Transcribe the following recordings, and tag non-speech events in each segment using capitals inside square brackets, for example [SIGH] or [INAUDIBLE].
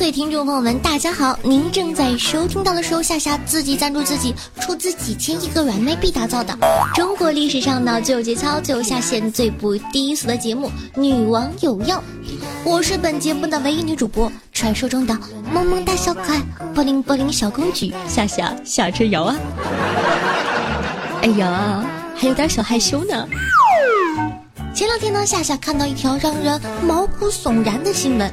各位听众朋友们，大家好！您正在收听到的是由夏夏自己赞助自己，出资几千亿个软妹币打造的中国历史上呢最有节操、最有下限、最不低俗的节目《女王有药》。我是本节目的唯一女主播，传说中的萌萌哒小可爱、波灵波灵小公举夏夏夏之瑶啊！[LAUGHS] 哎呀，还有点小害羞呢。前两天呢，夏夏看到一条让人毛骨悚然的新闻。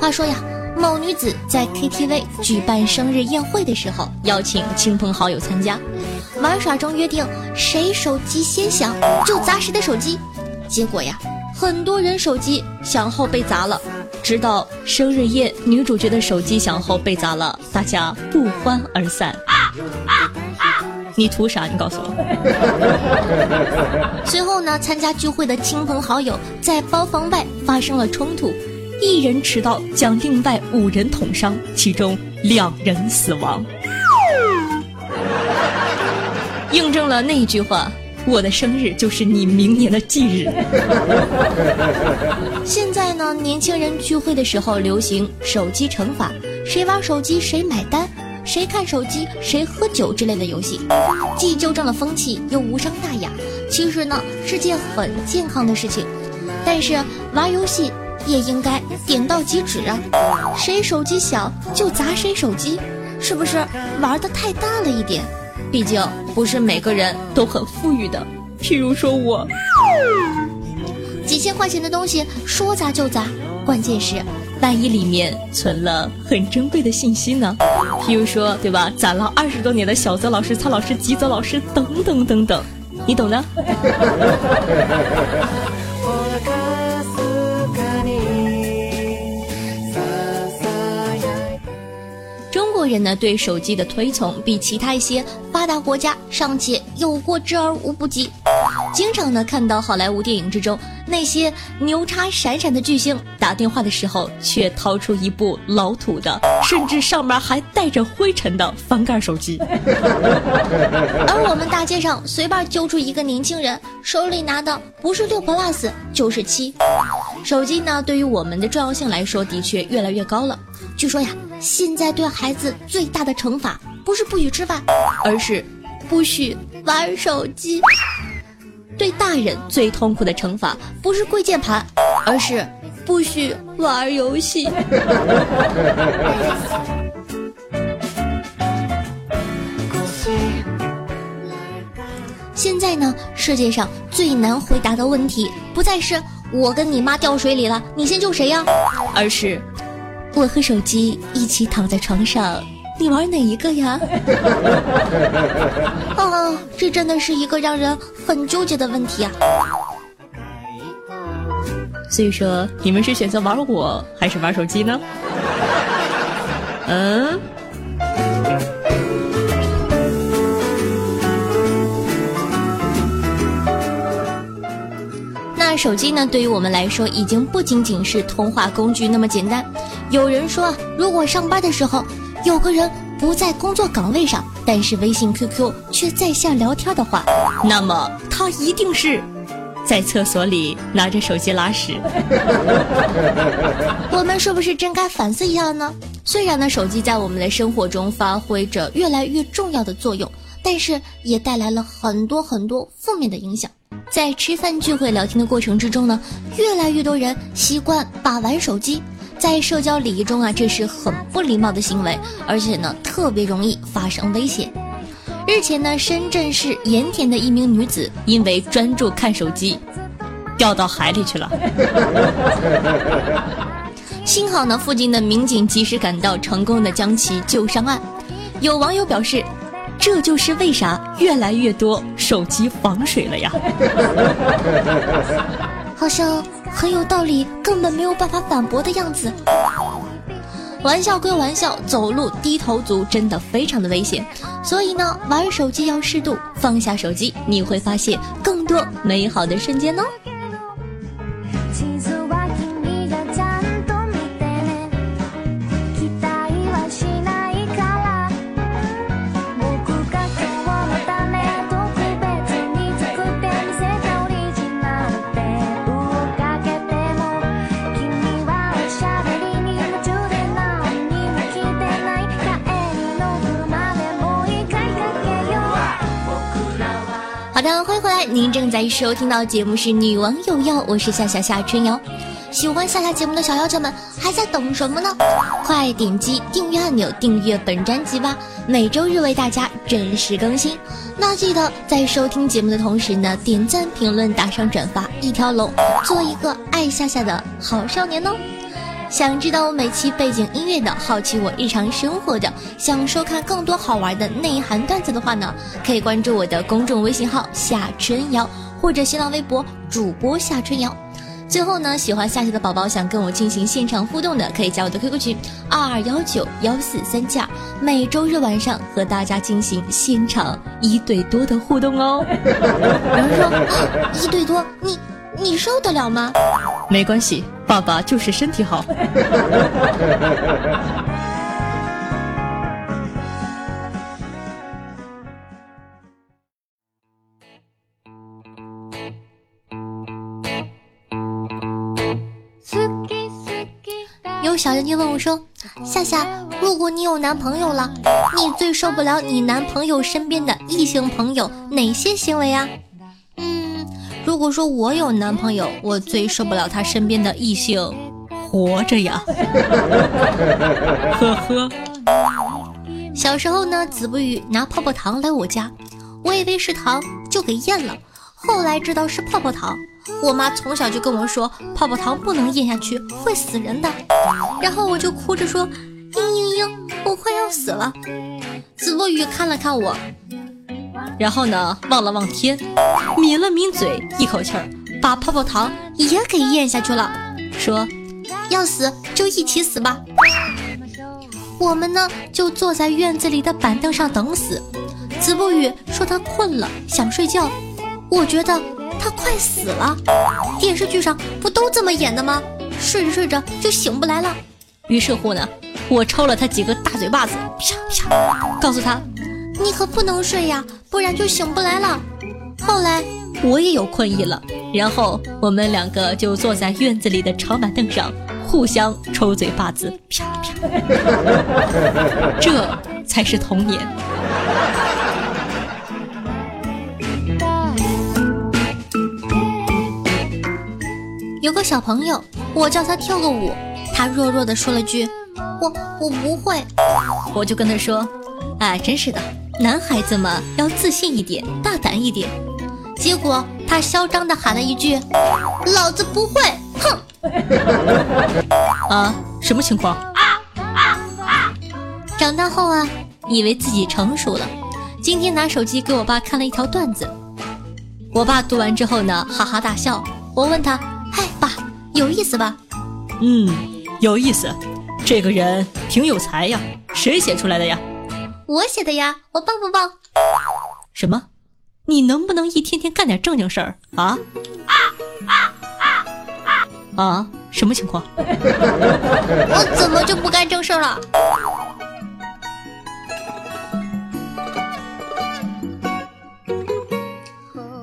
话说呀，某女子在 KTV 举办生日宴会的时候，邀请亲朋好友参加，玩耍中约定谁手机先响就砸谁的手机。结果呀，很多人手机响后被砸了，直到生日夜女主角的手机响后被砸了，大家不欢而散。你图啥？你告诉我。[LAUGHS] 随后呢，参加聚会的亲朋好友在包房外发生了冲突，一人持刀将另外五人捅伤，其中两人死亡。印证了那句话：我的生日就是你明年的忌日。[LAUGHS] 现在呢，年轻人聚会的时候流行手机惩罚，谁玩手机谁买单。谁看手机谁喝酒之类的游戏，既纠正了风气，又无伤大雅。其实呢，是件很健康的事情。但是玩游戏也应该点到即止啊！谁手机响就砸谁手机，是不是玩的太大了一点？毕竟不是每个人都很富裕的，譬如说我，几千块钱的东西说砸就砸，关键是。万一里面存了很珍贵的信息呢？譬如说，对吧？攒了二十多年的小泽老师、蔡老师、吉泽老师等等等等，你懂的。国人呢，对手机的推崇比其他一些发达国家尚且有过之而无不及。经常呢看到好莱坞电影之中那些牛叉闪闪的巨星打电话的时候，却掏出一部老土的，甚至上面还带着灰尘的翻盖手机。[LAUGHS] 而我们大街上随便揪出一个年轻人，手里拿的不是六 plus 就是七。手机呢，对于我们的重要性来说，的确越来越高了。据说呀，现在对孩子最大的惩罚不是不许吃饭，而是不许玩手机。对大人最痛苦的惩罚不是跪键盘，而是不许玩游戏。现在呢，世界上最难回答的问题不再是我跟你妈掉水里了，你先救谁呀？而是我和手机一起躺在床上。你玩哪一个呀？啊，[LAUGHS] 这真的是一个让人很纠结的问题啊！所以说，你们是选择玩我还是玩手机呢？嗯。那手机呢？对于我们来说，已经不仅仅是通话工具那么简单。有人说，如果上班的时候，有个人不在工作岗位上，但是微信、QQ 却在线聊天的话，那么他一定是在厕所里拿着手机拉屎。[LAUGHS] 我们是不是真该反思一下呢？虽然呢，手机在我们的生活中发挥着越来越重要的作用，但是也带来了很多很多负面的影响。在吃饭、聚会、聊天的过程之中呢，越来越多人习惯把玩手机。在社交礼仪中啊，这是很不礼貌的行为，而且呢，特别容易发生危险。日前呢，深圳市盐田的一名女子因为专注看手机，[LAUGHS] 掉到海里去了。[LAUGHS] 幸好呢，附近的民警及时赶到，成功的将其救上岸。有网友表示，这就是为啥越来越多手机防水了呀。[LAUGHS] 好像很有道理，根本没有办法反驳的样子。玩笑归玩笑，走路低头族真的非常的危险，所以呢，玩手机要适度，放下手机，你会发现更多美好的瞬间呢。您正在收听到节目是《女王有药》，我是夏夏夏春瑶。喜欢夏夏节目的小妖精们还在等什么呢？快点击订阅按钮，订阅本专辑吧！每周日为大家准时更新。那记得在收听节目的同时呢，点赞、评论、打赏、转发，一条龙，做一个爱夏夏的好少年哦！想知道我每期背景音乐的，好奇我日常生活的，想收看更多好玩的内涵段子的话呢，可以关注我的公众微信号夏春瑶，或者新浪微博主播夏春瑶。最后呢，喜欢夏夏的宝宝想跟我进行现场互动的，可以加我的 QQ 群二二幺九幺四三七二，每周日晚上和大家进行现场一对多的互动哦。[LAUGHS] 有人说一对多，你你受得了吗？没关系。爸爸就是身体好。有小妖精问我说：“夏夏，如果你有男朋友了，你最受不了你男朋友身边的异性朋友哪些行为啊？”如果说我有男朋友，我最受不了他身边的异性活着呀。[LAUGHS] 呵呵。小时候呢，子不语拿泡泡糖来我家，我以为是糖，就给咽了。后来知道是泡泡糖，我妈从小就跟我说，泡泡糖不能咽下去，会死人的。然后我就哭着说，嘤嘤嘤，我快要死了。子不语看了看我。然后呢，望了望天，抿了抿嘴，一口气儿把泡泡糖也给咽下去了，说：“要死就一起死吧。”我们呢就坐在院子里的板凳上等死。子不语说他困了，想睡觉。我觉得他快死了。电视剧上不都这么演的吗？睡着睡着就醒不来了。于是乎呢，我抽了他几个大嘴巴子，啪啪，告诉他。你可不能睡呀，不然就醒不来了。后来我也有困意了，然后我们两个就坐在院子里的长板凳上，互相抽嘴巴子，啪啪。这才是童年。有个小朋友，我叫他跳个舞，他弱弱的说了句：“我我不会。”我就跟他说：“哎，真是的。”男孩子嘛，要自信一点，大胆一点。结果他嚣张的喊了一句：“老子不会！”哼！[LAUGHS] 啊，什么情况？啊啊啊长大后啊，以为自己成熟了。今天拿手机给我爸看了一条段子，我爸读完之后呢，哈哈大笑。我问他：“嗨，爸，有意思吧？”“嗯，有意思。这个人挺有才呀，谁写出来的呀？”我写的呀，我棒不棒？什么？你能不能一天天干点正经事儿啊？啊？什么情况？[LAUGHS] 我怎么就不干正事儿了？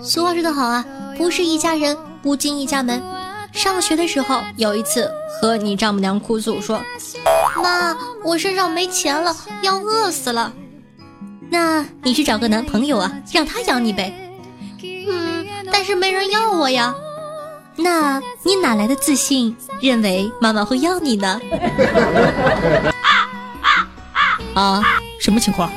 俗话说得好啊，不是一家人，不进一家门。上学的时候，有一次和你丈母娘哭诉说。妈，我身上没钱了，要饿死了。那你去找个男朋友啊，让他养你呗。嗯，但是没人要我呀。那你哪来的自信，认为妈妈会要你呢？[LAUGHS] 啊，什么情况？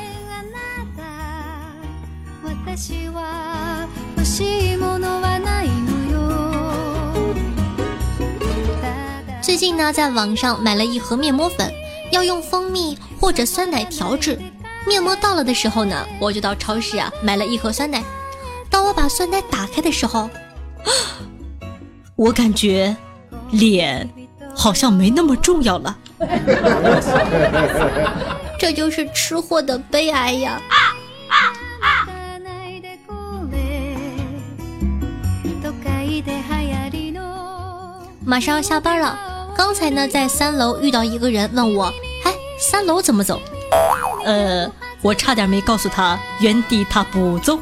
近呢，在网上买了一盒面膜粉，要用蜂蜜或者酸奶调制。面膜到了的时候呢，我就到超市啊买了一盒酸奶。当我把酸奶打开的时候，我感觉脸好像没那么重要了。[LAUGHS] 这就是吃货的悲哀呀！马上要下班了，刚才呢在三楼遇到一个人问我，哎，三楼怎么走？呃，我差点没告诉他原地踏步走。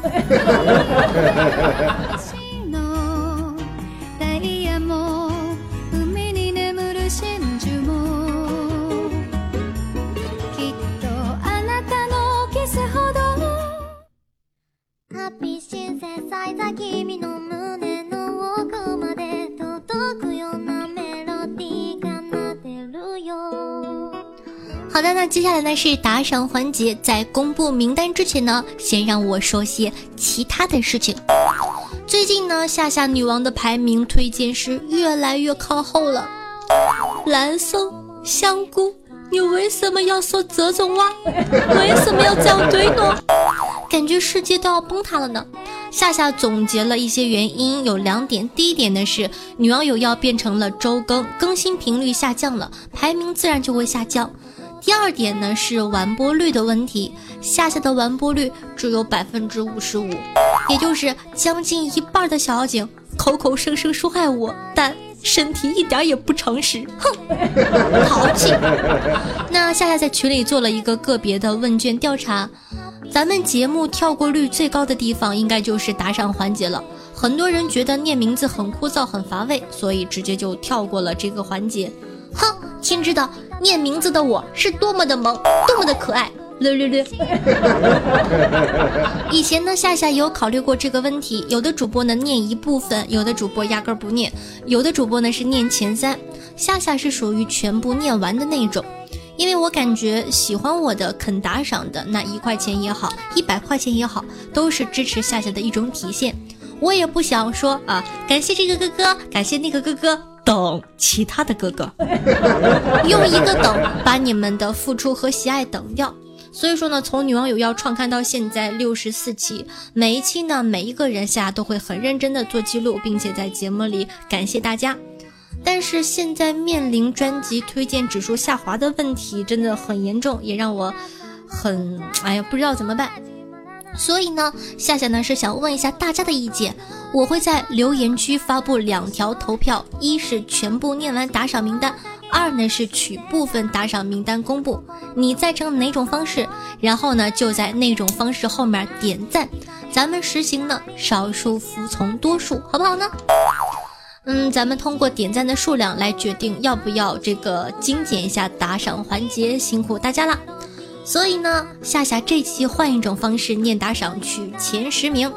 好的，那接下来呢是打赏环节。在公布名单之前呢，先让我说些其他的事情。最近呢，夏夏女王的排名推荐是越来越靠后了。蓝松香菇，你为什么要说这种话？为什么要这样对我？感觉世界都要崩塌了呢。夏夏总结了一些原因，有两点。第一点呢是女王有要变成了周更，更新频率下降了，排名自然就会下降。第二点呢是完播率的问题，夏夏的完播率只有百分之五十五，也就是将近一半的小妖精口口声声说爱我，但身体一点也不诚实，哼，淘气。[LAUGHS] 那夏夏在群里做了一个个别的问卷调查，咱们节目跳过率最高的地方应该就是打赏环节了，很多人觉得念名字很枯燥很乏味，所以直接就跳过了这个环节，哼，天知道。念名字的我是多么的萌，多么的可爱，略略略。以前呢，夏夏有考虑过这个问题。有的主播呢念一部分，有的主播压根不念，有的主播呢是念前三。夏夏是属于全部念完的那种，因为我感觉喜欢我的、肯打赏的，那一块钱也好，一百块钱也好，都是支持夏夏的一种体现。我也不想说啊，感谢这个哥哥，感谢那个哥哥。等其他的哥哥，[LAUGHS] 用一个等把你们的付出和喜爱等掉。所以说呢，从女网友要创刊到现在六十四期，每一期呢，每一个人下都会很认真的做记录，并且在节目里感谢大家。但是现在面临专辑推荐指数下滑的问题，真的很严重，也让我很哎呀不知道怎么办。所以呢，夏夏呢是想问一下大家的意见。我会在留言区发布两条投票，一是全部念完打赏名单，二呢是取部分打赏名单公布。你赞成哪种方式？然后呢就在那种方式后面点赞。咱们实行呢少数服从多数，好不好呢？嗯，咱们通过点赞的数量来决定要不要这个精简一下打赏环节，辛苦大家了。所以呢，夏夏这期换一种方式念打赏，取前十名。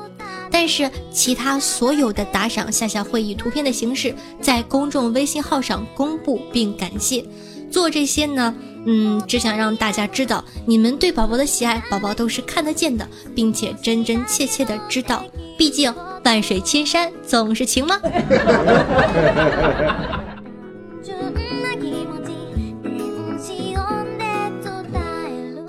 但是其他所有的打赏，夏夏会以图片的形式在公众微信号上公布并感谢。做这些呢，嗯，只想让大家知道你们对宝宝的喜爱，宝宝都是看得见的，并且真真切切的知道。毕竟万水千山总是情吗？[LAUGHS]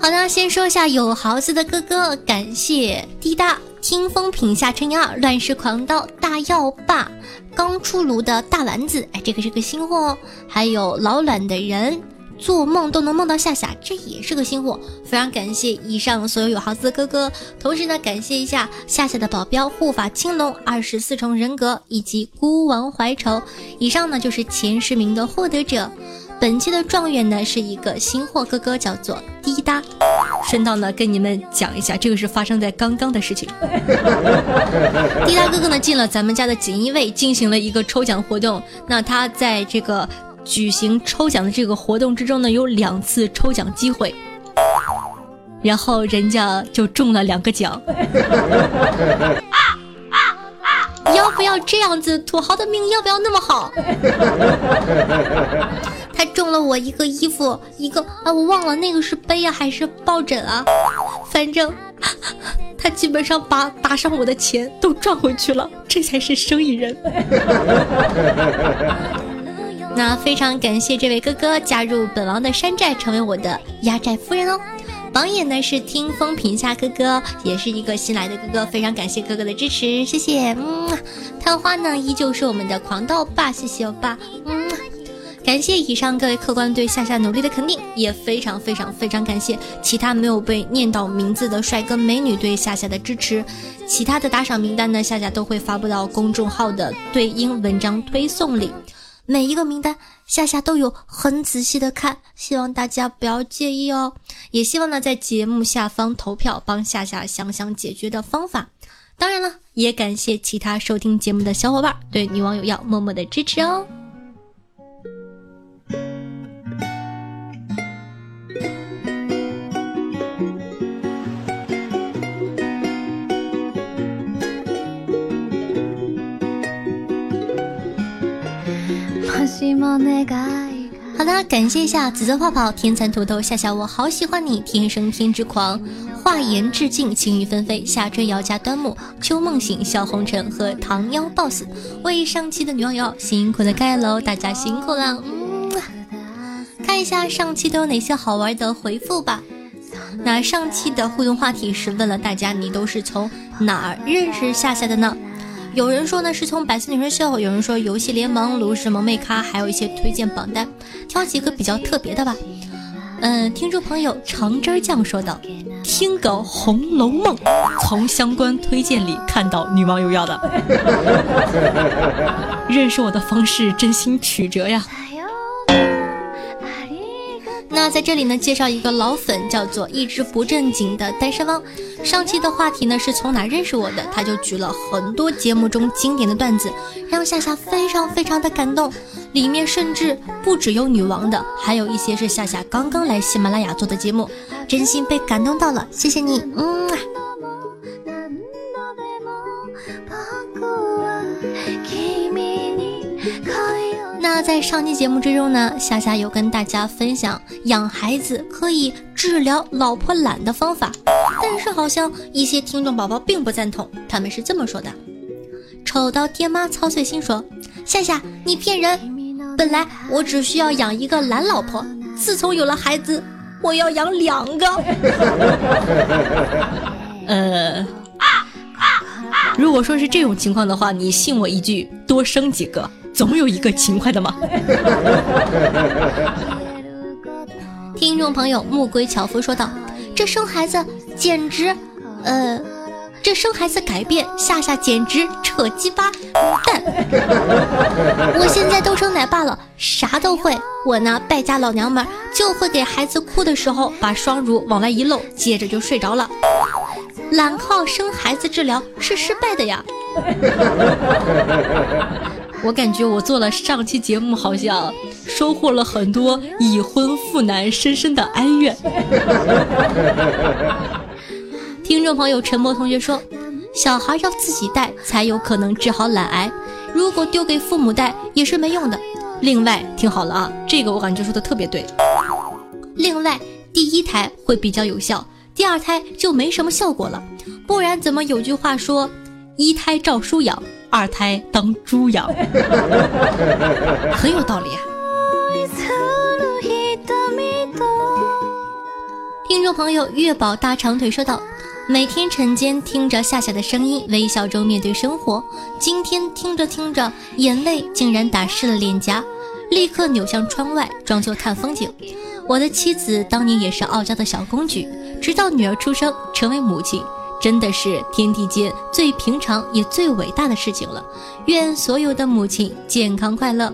好的，先说一下有豪子的哥哥，感谢滴答。听风品下乘以二，乱世狂刀大药霸，刚出炉的大丸子，哎，这个是个新货哦。还有老卵的人，做梦都能梦到夏夏，这也是个新货。非常感谢以上所有有豪子的哥哥，同时呢，感谢一下夏夏的保镖护法青龙，二十四重人格以及孤王怀愁。以上呢就是前十名的获得者。本期的状元呢是一个新货哥哥，叫做滴答。顺道呢跟你们讲一下，这个是发生在刚刚的事情。[LAUGHS] 滴答哥哥呢进了咱们家的锦衣卫，进行了一个抽奖活动。那他在这个举行抽奖的这个活动之中呢，有两次抽奖机会，然后人家就中了两个奖。[LAUGHS] 要不要这样子？土豪的命要不要那么好？他中了我一个衣服，一个啊，我忘了那个是杯啊还是抱枕啊？反正 [LAUGHS] 他基本上把打赏我的钱都赚回去了，这才是生意人。[LAUGHS] 那非常感谢这位哥哥加入本王的山寨，成为我的压寨夫人哦。榜眼呢是听风评下哥哥，也是一个新来的哥哥，非常感谢哥哥的支持，谢谢。嗯，探花呢依旧是我们的狂盗霸，谢谢欧巴。嗯，感谢以上各位客官对夏夏努力的肯定，也非常非常非常感谢其他没有被念到名字的帅哥美女对夏夏的支持。其他的打赏名单呢，夏夏都会发布到公众号的对应文章推送里。每一个名单，夏夏都有很仔细的看，希望大家不要介意哦。也希望呢，在节目下方投票，帮夏夏想想解决的方法。当然了，也感谢其他收听节目的小伙伴对女网友要默默的支持哦。好的，感谢一下紫色泡泡、天蚕土豆、夏夏，我好喜欢你，天生天之狂，画言致敬，晴雨纷飞，夏春瑶加端木，秋梦醒，笑红尘和唐妖 boss，为上期的女网友辛苦的盖楼，大家辛苦了。嗯，看一下上期都有哪些好玩的回复吧。那上期的互动话题是问了大家，你都是从哪儿认识夏夏的呢？有人说呢是从百思女神秀，有人说游戏联盟、炉石萌妹咖，还有一些推荐榜单，挑几个比较特别的吧。嗯，听众朋友橙汁酱说道：“听个《红楼梦》，从相关推荐里看到女网友要的，[LAUGHS] 认识我的方式真心曲折呀。”那在这里呢，介绍一个老粉，叫做一直不正经的单身汪。上期的话题呢是从哪认识我的，他就举了很多节目中经典的段子，让夏夏非常非常的感动。里面甚至不只有女王的，还有一些是夏夏刚刚来喜马拉雅做的节目，真心被感动到了，谢谢你，嗯啊。在上期节目之中呢，夏夏有跟大家分享养孩子可以治疗老婆懒的方法，但是好像一些听众宝宝并不赞同，他们是这么说的：丑到爹妈操碎心说，夏夏你骗人，本来我只需要养一个懒老婆，自从有了孩子，我要养两个。[LAUGHS] 呃，如果说是这种情况的话，你信我一句，多生几个。总有一个勤快的嘛。[LAUGHS] 听众朋友木龟樵夫说道：“这生孩子简直……呃，这生孩子改变夏夏简直扯鸡巴蛋！[LAUGHS] 我现在都生奶爸了，啥都会。我呢，败家老娘们就会给孩子哭的时候把双乳往外一露，接着就睡着了。懒靠生孩子治疗是失败的呀。”我感觉我做了上期节目，好像收获了很多已婚妇男深深的哀怨。[LAUGHS] 听众朋友陈默同学说，小孩要自己带才有可能治好懒癌，如果丢给父母带也是没用的。另外，听好了啊，这个我感觉说的特别对。另外，第一胎会比较有效，第二胎就没什么效果了。不然怎么有句话说，一胎照书养？二胎当猪养，[LAUGHS] 很有道理啊！听众朋友月宝大长腿说道：“每天晨间听着夏夏的声音，微笑中面对生活。今天听着听着，眼泪竟然打湿了脸颊，立刻扭向窗外，装作看风景。我的妻子当年也是傲娇的小公举，直到女儿出生，成为母亲。”真的是天地间最平常也最伟大的事情了。愿所有的母亲健康快乐。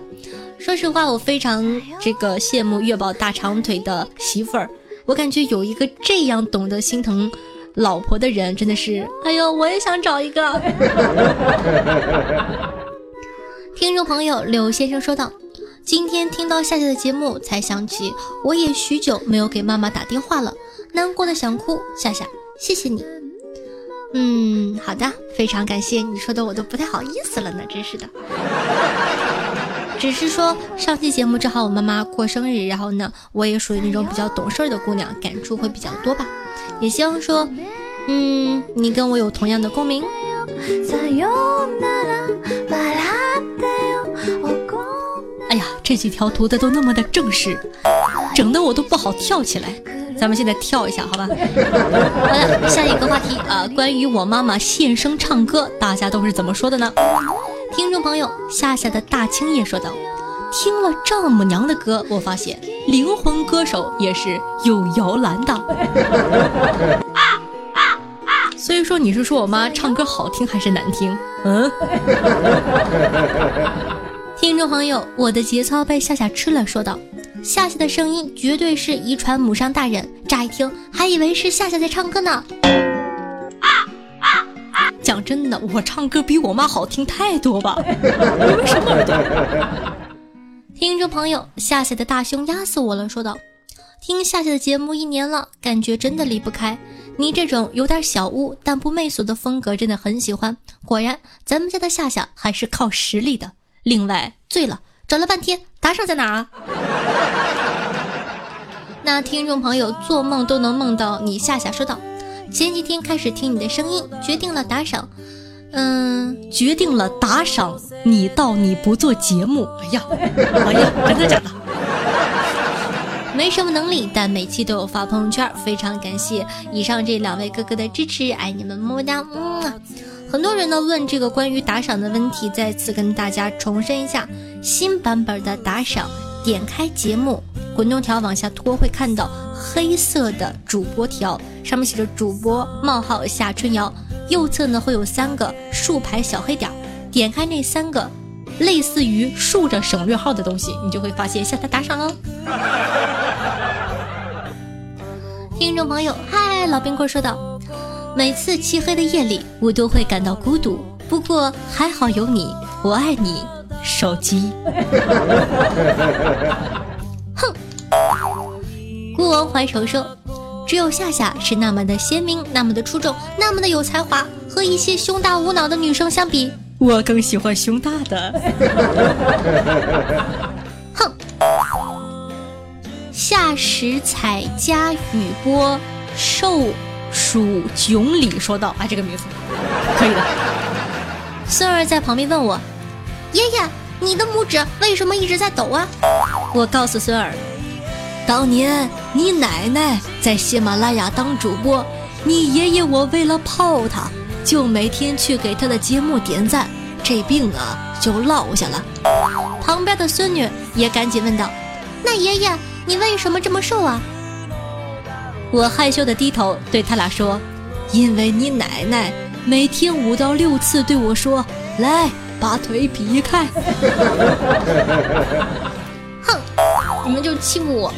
说实话，我非常这个羡慕月宝大长腿的媳妇儿。我感觉有一个这样懂得心疼老婆的人，真的是，哎呦，我也想找一个。[LAUGHS] 听众朋友柳先生说道：“今天听到夏夏的节目，才想起我也许久没有给妈妈打电话了，难过的想哭。夏夏，谢谢你。”嗯，好的，非常感谢你说的，我都不太好意思了呢，真是的。只是说上期节目正好我妈妈过生日，然后呢，我也属于那种比较懂事的姑娘，感触会比较多吧。也希望说，嗯，你跟我有同样的共鸣。哎呀，这几条读的都那么的正式，整的我都不好跳起来。咱们现在跳一下，好吧？好的，下一个话题啊，关于我妈妈现声唱歌，大家都是怎么说的呢？听众朋友夏夏的大青叶说道：“听了丈母娘的歌，我发现灵魂歌手也是有摇篮的。[LAUGHS] ”所以说，你是说我妈唱歌好听还是难听？嗯。[LAUGHS] 听众朋友，我的节操被夏夏吃了，说道：“夏夏的声音绝对是遗传母上大人，乍一听还以为是夏夏在唱歌呢。”讲真的，我唱歌比我妈好听太多吧？你们什么耳朵？听众朋友，夏夏的大胸压死我了，说道：“听夏夏的节目一年了，感觉真的离不开你这种有点小污但不媚俗的风格，真的很喜欢。果然，咱们家的夏夏还是靠实力的。”另外，醉了，找了半天，打赏在哪啊？[LAUGHS] 那听众朋友做梦都能梦到你夏夏说道：“前几天开始听你的声音，决定了打赏，嗯，决定了打赏你到你不做节目。哎呀，哎呀，真的假的？没什么能力，但每期都有发朋友圈，非常感谢以上这两位哥哥的支持，爱你们，么么哒，嗯。很多人呢问这个关于打赏的问题，再次跟大家重申一下，新版本的打赏，点开节目滚动条往下拖，会看到黑色的主播条，上面写着主播冒号夏春瑶，右侧呢会有三个竖排小黑点，点开那三个类似于竖着省略号的东西，你就会发现向他打赏喽。听众朋友，嗨，老冰棍说道。每次漆黑的夜里，我都会感到孤独。不过还好有你，我爱你，手机。[LAUGHS] 哼！孤王怀愁说：“只有夏夏是那么的鲜明，那么的出众，那么的有才华。和一些胸大无脑的女生相比，我更喜欢胸大的。[LAUGHS] ”哼！夏时彩加雨波寿。属囧里说道：“啊，这个名字可以的。”孙儿在旁边问我：“爷爷，你的拇指为什么一直在抖啊？”我告诉孙儿：“当年你奶奶在喜马拉雅当主播，你爷爷我为了泡她，就每天去给她的节目点赞，这病啊就落下了。”旁边的孙女也赶紧问道：“那爷爷，你为什么这么瘦啊？”我害羞的低头对他俩说：“因为你奶奶每天五到六次对我说，来把腿劈开。”哼，你们就欺负我。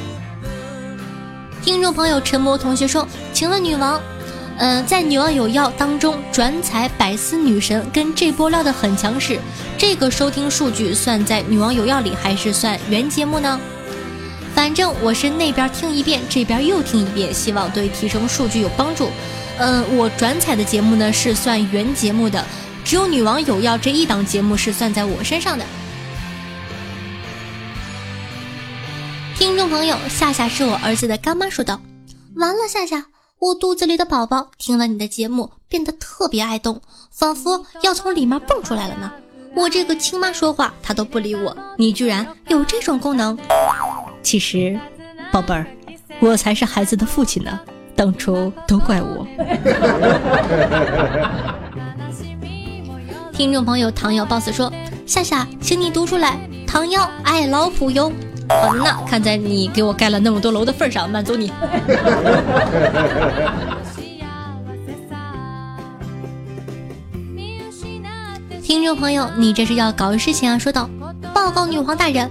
听众朋友陈默同学说：“请问女王，嗯，在《女王有药》当中转采百思女神跟这波料的很强势，这个收听数据算在《女王有药》里还是算原节目呢？”反正我是那边听一遍，这边又听一遍，希望对提升数据有帮助。嗯，我转采的节目呢是算原节目的，只有女王有要这一档节目是算在我身上的。听众朋友，夏夏是我儿子的干妈说道：“完了，夏夏，我肚子里的宝宝听了你的节目变得特别爱动，仿佛要从里面蹦出来了呢。我这个亲妈说话他都不理我，你居然有这种功能。”其实，宝贝儿，我才是孩子的父亲呢。当初都怪我。[LAUGHS] 听众朋友唐瑶 boss 说：“夏夏，请你读出来，唐瑶爱老虎哟。”好的呢，看在你给我盖了那么多楼的份上，满足你。[LAUGHS] 听众朋友，你这是要搞事情啊？说道：“报告女皇大人。”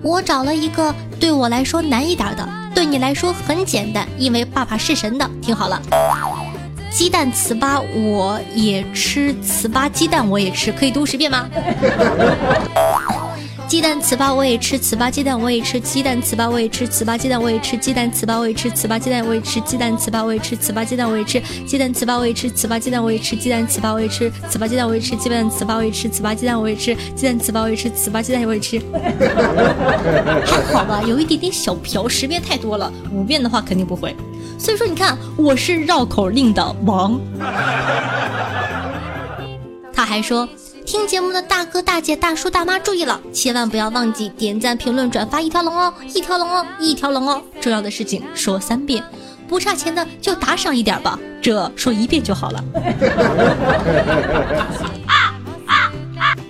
我找了一个对我来说难一点的，对你来说很简单，因为爸爸是神的。听好了，鸡蛋糍粑我也吃，糍粑鸡蛋我也吃，可以读十遍吗？鸡蛋糍粑我也吃，糍粑鸡蛋我也吃，鸡蛋糍粑我也吃，糍粑鸡蛋我也吃，鸡蛋糍粑我也吃，糍粑鸡蛋我也吃，鸡蛋糍粑我也吃，糍粑鸡蛋我也吃，鸡蛋糍粑我也吃，糍粑鸡蛋我也吃，鸡蛋糍粑我也吃，糍粑鸡蛋我也吃，鸡蛋糍粑我也吃，糍粑鸡蛋我也吃，鸡蛋糍粑我也吃，糍粑鸡蛋我也吃。还好吧，有一点点小瓢，十遍太多了，五遍的话肯定不会。所以说，你看我是绕口令的王。他还说。听节目的大哥大姐大叔大妈注意了，千万不要忘记点赞、评论、转发一条龙哦，一条龙哦，一条龙哦！重要的事情说三遍，不差钱的就打赏一点吧，这说一遍就好了。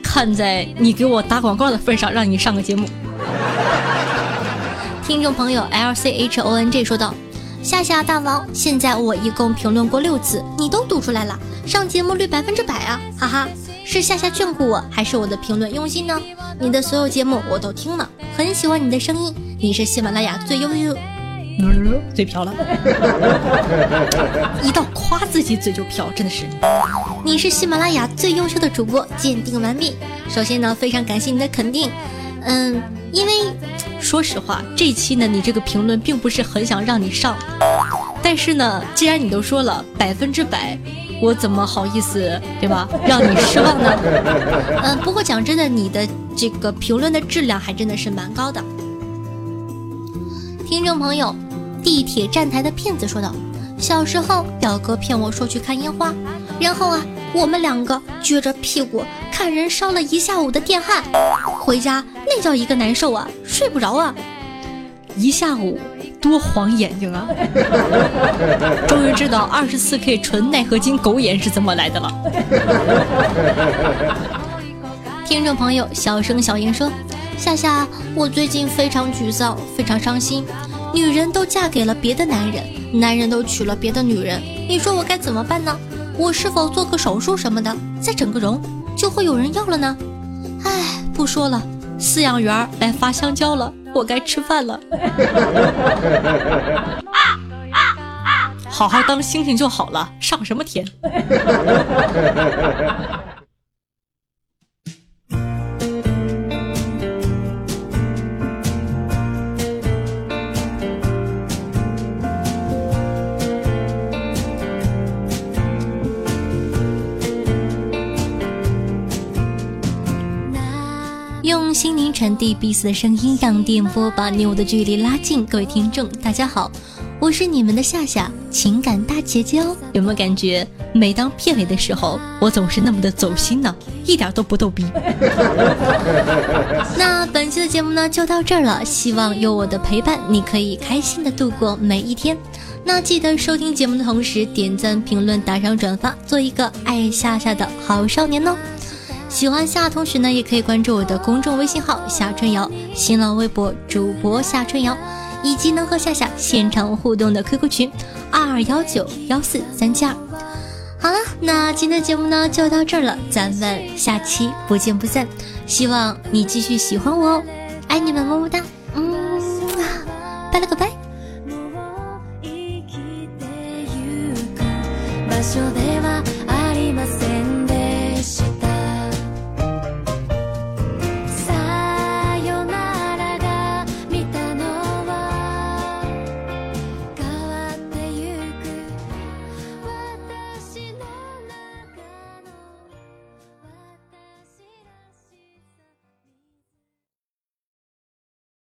看在你给我打广告的份上，让你上个节目。听众朋友 L C H O N G 说道：“夏夏大王，现在我一共评论过六次，你都读出来了，上节目率百分之百啊，哈哈。”是夏夏眷顾我，还是我的评论用心呢？你的所有节目我都听了，很喜欢你的声音。你是喜马拉雅最优秀，嘴瓢了，[LAUGHS] 一到夸自己嘴就瓢，真的是。你是喜马拉雅最优秀的主播，鉴定完毕。首先呢，非常感谢你的肯定。嗯，因为说实话，这期呢，你这个评论并不是很想让你上，但是呢，既然你都说了百分之百。我怎么好意思，对吧？让你失望呢？[LAUGHS] 嗯，不过讲真的，你的这个评论的质量还真的是蛮高的。听众朋友，地铁站台的骗子说道：“小时候表哥骗我说去看烟花，然后啊，我们两个撅着屁股看人烧了一下午的电焊，回家那叫一个难受啊，睡不着啊，一下午。”多晃眼睛啊！[LAUGHS] 终于知道二十四 K 纯钛合金狗眼是怎么来的了。听众朋友，小声小言说：“夏夏，我最近非常沮丧，非常伤心。女人都嫁给了别的男人，男人都娶了别的女人，你说我该怎么办呢？我是否做个手术什么的，再整个容，就会有人要了呢？唉，不说了，饲养员来发香蕉了。”我该吃饭了，[LAUGHS] 好好当猩猩就好了，上什么天？[LAUGHS] 心灵传递彼此的声音，让电波把你我的距离拉近。各位听众，大家好，我是你们的夏夏，情感大姐姐哦。有没有感觉，每当片尾的时候，我总是那么的走心呢？一点都不逗逼。[LAUGHS] [LAUGHS] 那本期的节目呢，就到这儿了。希望有我的陪伴，你可以开心的度过每一天。那记得收听节目的同时，点赞、评论、打赏、转发，做一个爱夏夏的好少年哦。喜欢夏同学呢，也可以关注我的公众微信号夏春瑶，新浪微博主播夏春瑶，以及能和夏夏现场互动的 QQ 群二二幺九幺四三七二。好了，那今天的节目呢就到这儿了，咱们下期不见不散。希望你继续喜欢我哦，爱你们么么哒，嗯，拜了个拜。